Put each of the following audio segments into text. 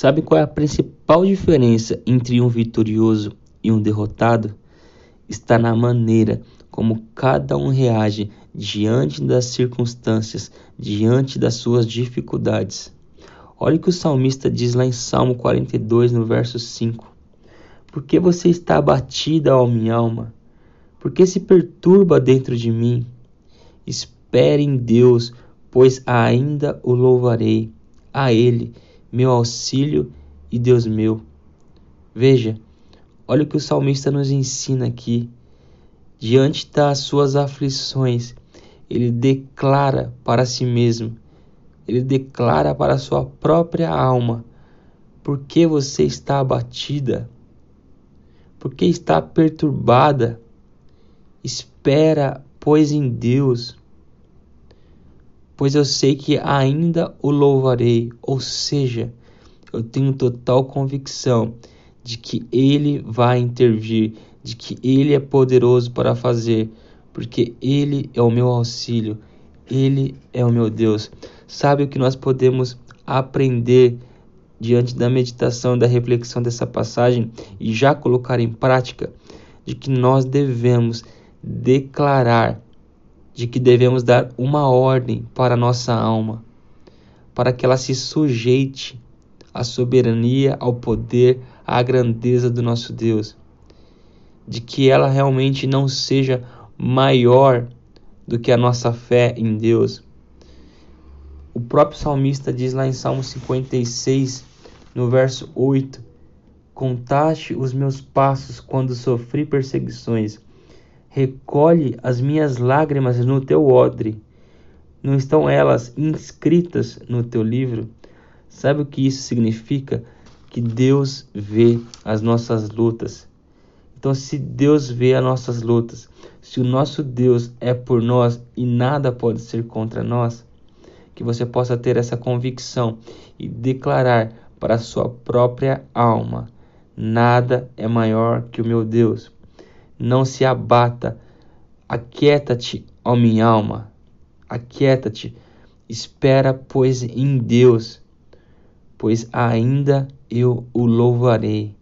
Sabe qual é a principal diferença entre um vitorioso e um derrotado? Está na maneira como cada um reage diante das circunstâncias, diante das suas dificuldades. Olha o que o salmista diz lá em Salmo 42, no verso 5. Por que você está abatida, ó minha alma? Por que se perturba dentro de mim? Espere em Deus, pois ainda o louvarei. A Ele meu auxílio e Deus meu. Veja, olha o que o salmista nos ensina aqui. Diante das suas aflições, ele declara para si mesmo, ele declara para a sua própria alma: por que você está abatida? Por que está perturbada? Espera, pois, em Deus pois eu sei que ainda o louvarei, ou seja, eu tenho total convicção de que ele vai intervir, de que ele é poderoso para fazer, porque ele é o meu auxílio, ele é o meu Deus. Sabe o que nós podemos aprender diante da meditação e da reflexão dessa passagem e já colocar em prática? De que nós devemos declarar de que devemos dar uma ordem para nossa alma, para que ela se sujeite à soberania, ao poder, à grandeza do nosso Deus, de que ela realmente não seja maior do que a nossa fé em Deus. O próprio salmista diz lá em Salmo 56, no verso 8: Contaste os meus passos quando sofri perseguições Recolhe as minhas lágrimas no teu odre. Não estão elas inscritas no teu livro? Sabe o que isso significa? Que Deus vê as nossas lutas. Então, se Deus vê as nossas lutas, se o nosso Deus é por nós e nada pode ser contra nós, que você possa ter essa convicção e declarar para a sua própria alma: nada é maior que o meu Deus não se abata. Aquieta-te, ó minha alma, aquieta-te, espera, pois, em Deus, pois ainda eu o louvarei.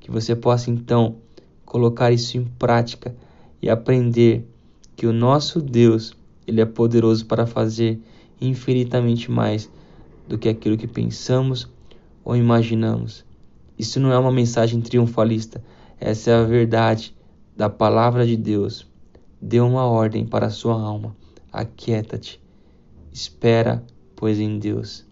Que você possa então colocar isso em prática e aprender que o nosso Deus, ele é poderoso para fazer infinitamente mais do que aquilo que pensamos ou imaginamos. Isso não é uma mensagem triunfalista, essa é a verdade da palavra de Deus, dê uma ordem para sua alma: aquieta-te, espera, pois, em Deus.